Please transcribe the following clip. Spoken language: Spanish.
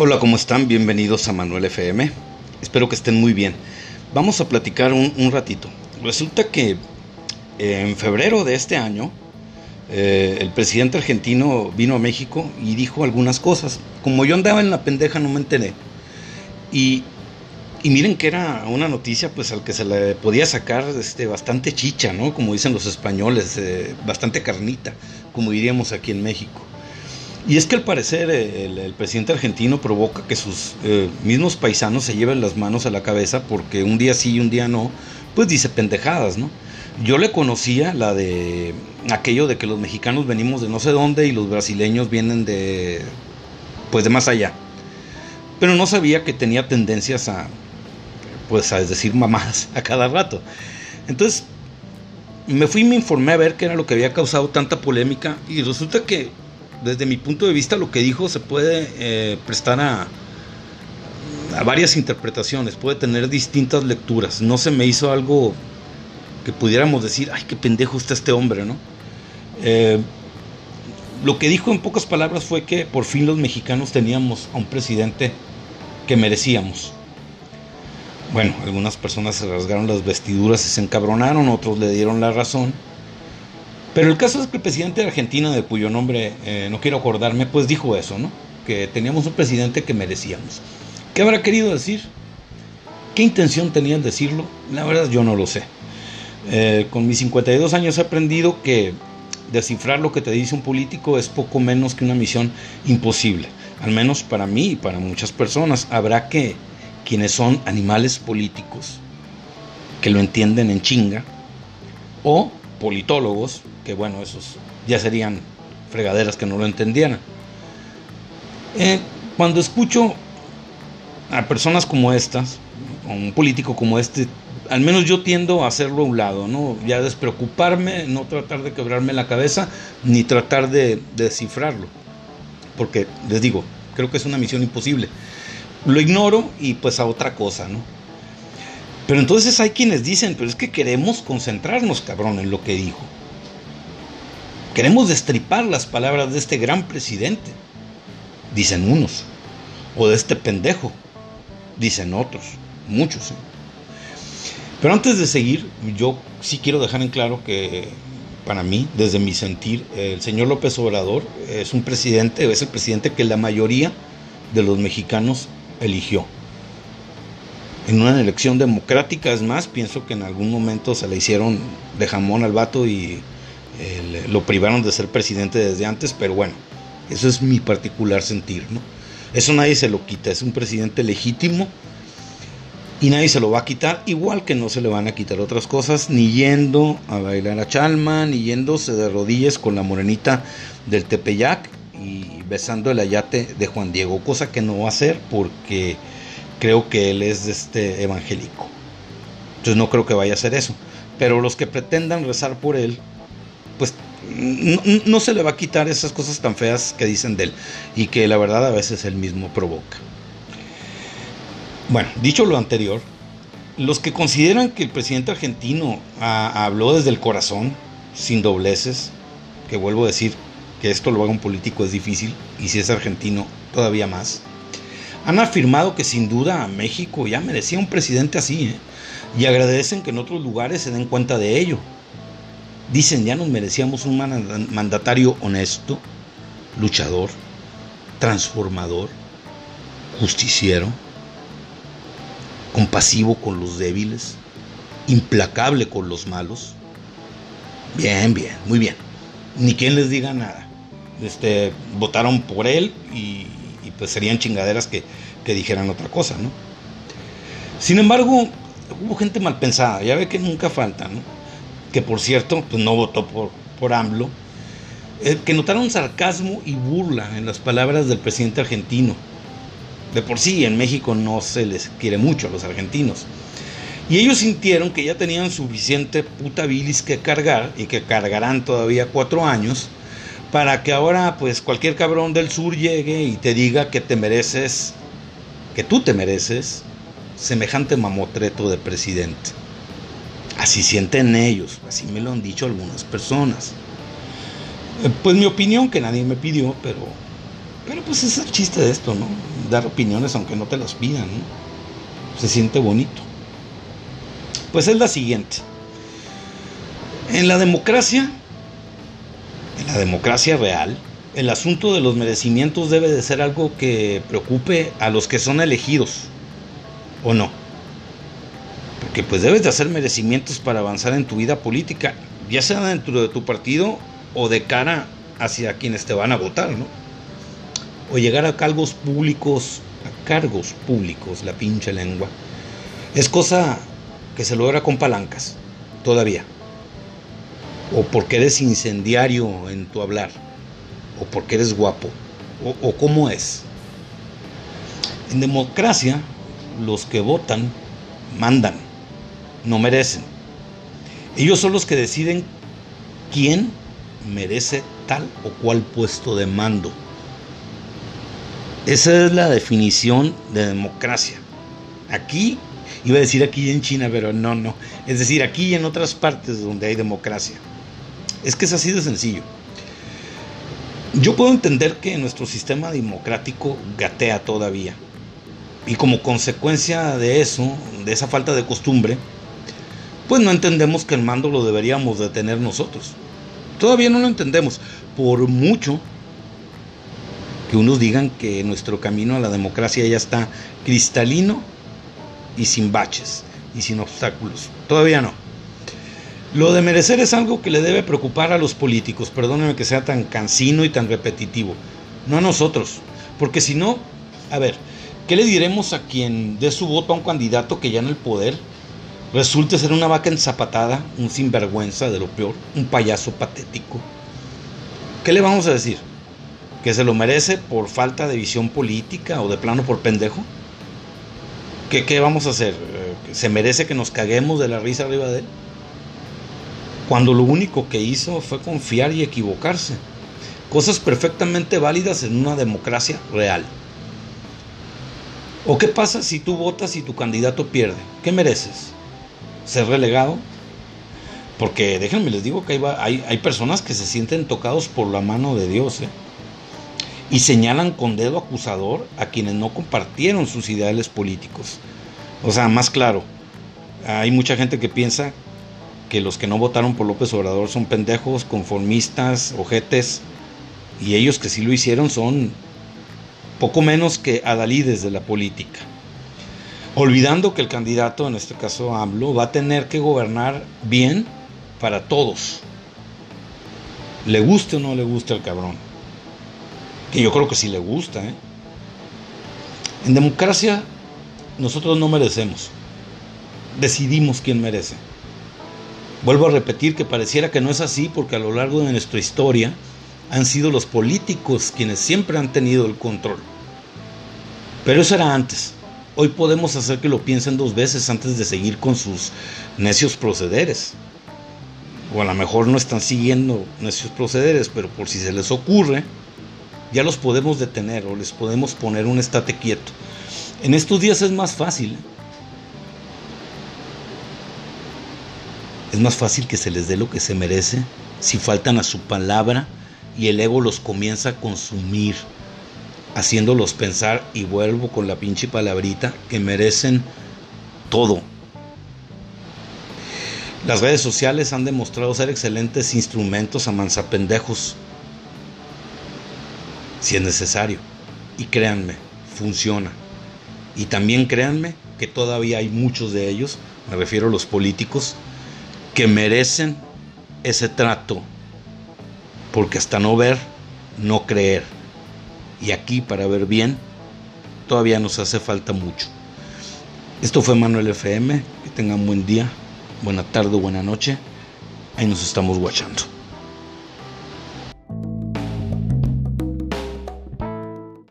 Hola, ¿cómo están? Bienvenidos a Manuel FM. Espero que estén muy bien. Vamos a platicar un, ratito. Resulta que eh, en febrero de este año, eh, el presidente argentino vino a México y dijo algunas cosas. Como yo andaba en la pendeja, no me enteré. Y, miren que era una noticia pues al que se le podía sacar este, bastante chicha, ¿no? Como dicen los españoles, eh, bastante carnita, como diríamos aquí en México. Y es que al parecer el, presidente argentino provoca que sus eh, mismos paisanos se lleven las manos a la cabeza porque un día sí y un día no, pues dice pendejadas, ¿no? Yo le conocía la de aquello de que los mexicanos venimos de no sé dónde y los brasileños vienen de pues de más allá. Pero no sabía que tenía tendencias a pues a decir mamás a cada rato. Entonces me fui y me informé a ver qué era lo que había causado tanta polémica y resulta que desde mi punto de vista lo que dijo se puede eh, prestar a, varias interpretaciones, puede tener distintas lecturas. No se me hizo algo que pudiéramos decir, ay, qué pendejo está este hombre, ¿no? Eh, lo que dijo en pocas palabras fue que por fin los mexicanos teníamos a un presidente que merecíamos. Bueno, algunas personas se rasgaron las vestiduras y se encabronaron, otros le dieron la razón. Pero el caso es que el presidente de Argentina, de cuyo nombre eh, no quiero acordarme, pues dijo eso, ¿no? Que teníamos un presidente que merecíamos. ¿Qué habrá querido decir? ¿Qué intención tenía en decirlo? La verdad yo no lo sé. Eh, con mis 52 años he aprendido que descifrar lo que te dice un político es poco menos que una misión imposible. Al menos para mí y para muchas personas. Habrá que quienes son animales políticos, que lo entienden en chinga, o politólogos, que bueno, esos ya serían fregaderas que no lo entendieran. Eh, cuando escucho a personas como estas, a un político como este, al menos yo tiendo a hacerlo a un lado, ¿no? Ya despreocuparme, no tratar de quebrarme la cabeza, ni tratar de, descifrarlo. Porque, les digo, creo que es una misión imposible. Lo ignoro y pues a otra cosa, ¿no? Pero entonces hay quienes dicen, pero es que queremos concentrarnos, cabrón, en lo que dijo. Queremos destripar las palabras de este gran presidente, dicen unos, o de este pendejo, dicen otros, muchos. ¿eh? Pero antes de seguir, yo sí quiero dejar en claro que para mí, desde mi sentir, el señor López Obrador es un presidente, es el presidente que la mayoría de los mexicanos eligió en una elección democrática. Es más, pienso que en algún momento se le hicieron de jamón al vato y lo privaron de ser presidente desde antes, pero bueno, eso es mi particular sentir, ¿no? Eso nadie se lo quita, es un presidente legítimo y nadie se lo va a quitar, igual que no se le van a quitar otras cosas, ni yendo a bailar a Chalma, ni yéndose de rodillas con la morenita del Tepeyac y besando el ayate de Juan Diego, cosa que no va a hacer porque creo que él es este evangélico. Entonces no creo que vaya a hacer eso. Pero los que pretendan rezar por él, pues no, se le va a quitar esas cosas tan feas que dicen de él y que la verdad a veces él mismo provoca. Bueno, dicho lo anterior, los que consideran que el presidente argentino habló desde el corazón, sin dobleces, que vuelvo a decir que esto lo haga un político es difícil, y si es argentino, todavía más, han afirmado que sin duda México ya merecía un presidente así, ¿eh? y agradecen que en otros lugares se den cuenta de ello. Dicen, ya nos merecíamos un mandatario honesto, luchador, transformador, justiciero, compasivo con los débiles, implacable con los malos. Bien, bien, muy bien. Ni quien les diga nada. Este, votaron por él y pues serían chingaderas que, dijeran otra cosa, ¿no? Sin embargo, hubo gente mal pensada, ya ve que nunca falta, ¿no? Que por cierto, pues no votó por, por AMLO, eh, que notaron sarcasmo y burla en las palabras del presidente argentino. De por sí, en México no se les quiere mucho a los argentinos. Y ellos sintieron que ya tenían suficiente puta bilis que cargar y que cargarán todavía cuatro años para que ahora pues cualquier cabrón del sur llegue y te diga que te mereces, que tú te mereces semejante mamotreto de presidente. Así sienten ellos, así me lo han dicho algunas personas. Eh, pues mi opinión, que nadie me pidió, pero Pero pues es el chiste de esto, ¿no? Dar opiniones aunque no te las pidan, ¿no? Se siente bonito. Pues es la siguiente. En la democracia, en la democracia real, el asunto de los merecimientos debe de ser algo que preocupe a los que son elegidos, ¿o no? Porque pues debes de hacer merecimientos para avanzar en tu vida política, ya sea dentro de tu partido o de cara hacia quienes te van a votar, ¿no? O llegar a cargos públicos, a cargos públicos, la pinche lengua. Es cosa que se logra con palancas, todavía. O porque eres incendiario en tu hablar, o porque eres guapo, o, o cómo es. En democracia, los que votan mandan, no merecen. Ellos son los que deciden quién merece tal o cual puesto de mando. Esa es la definición de democracia. Aquí, iba a decir aquí en China, pero no, no. Es decir, aquí y en otras partes donde hay democracia. Es que es así de sencillo. Yo puedo entender que nuestro sistema democrático gatea todavía. Y como consecuencia de eso, de esa falta de costumbre, pues no entendemos que el mando lo deberíamos de tener nosotros. Todavía no lo entendemos, por mucho que unos digan que nuestro camino a la democracia ya está cristalino y sin baches y sin obstáculos. Todavía no. Lo de merecer es algo que le debe preocupar a los políticos, perdónenme que sea tan cansino y tan repetitivo, no a nosotros, porque si no, a ver, ¿qué le diremos a quien dé su voto a un candidato que ya en el poder resulte ser una vaca enzapatada, un sinvergüenza de lo peor, un payaso patético. ¿Qué le vamos a decir? ¿Que se lo merece por falta de visión política o de plano por pendejo? ¿Qué, qué vamos a hacer? ¿Se merece que nos caguemos de la risa arriba de él? Cuando lo único que hizo fue confiar y equivocarse. Cosas perfectamente válidas en una democracia real. ¿O qué pasa si tú votas y tu candidato pierde? ¿Qué mereces? Ser relegado. Porque déjenme les digo que hay, hay, personas que se sienten tocados por la mano de Dios ¿eh? y señalan con dedo acusador a quienes no compartieron sus ideales políticos. O sea, más claro, hay mucha gente que piensa que los que no votaron por López Obrador son pendejos, conformistas, ojetes, y ellos que sí lo hicieron son poco menos que adalides de la política olvidando que el candidato, en este caso AMLO, va a tener que gobernar bien para todos. Le guste o no le guste al cabrón. Que yo creo que sí le gusta. ¿eh? En democracia nosotros no merecemos. Decidimos quién merece. Vuelvo a repetir que pareciera que no es así porque a lo largo de nuestra historia han sido los políticos quienes siempre han tenido el control. Pero eso era antes. Hoy podemos hacer que lo piensen dos veces antes de seguir con sus necios procederes. O a lo mejor no están siguiendo necios procederes, pero por si se les ocurre, ya los podemos detener o les podemos poner un estate quieto. En estos días es más fácil. ¿eh? Es más fácil que se les dé lo que se merece si faltan a su palabra y el ego los comienza a consumir haciéndolos pensar, y vuelvo con la pinche palabrita, que merecen todo. Las redes sociales han demostrado ser excelentes instrumentos a manzapendejos, si es necesario. Y créanme, funciona. Y también créanme que todavía hay muchos de ellos, me refiero a los políticos, que merecen ese trato. Porque hasta no ver, no creer y aquí para ver bien todavía nos hace falta mucho. Esto fue Manuel FM, que tengan buen día, buena tarde, buena noche, ahí nos estamos guachando.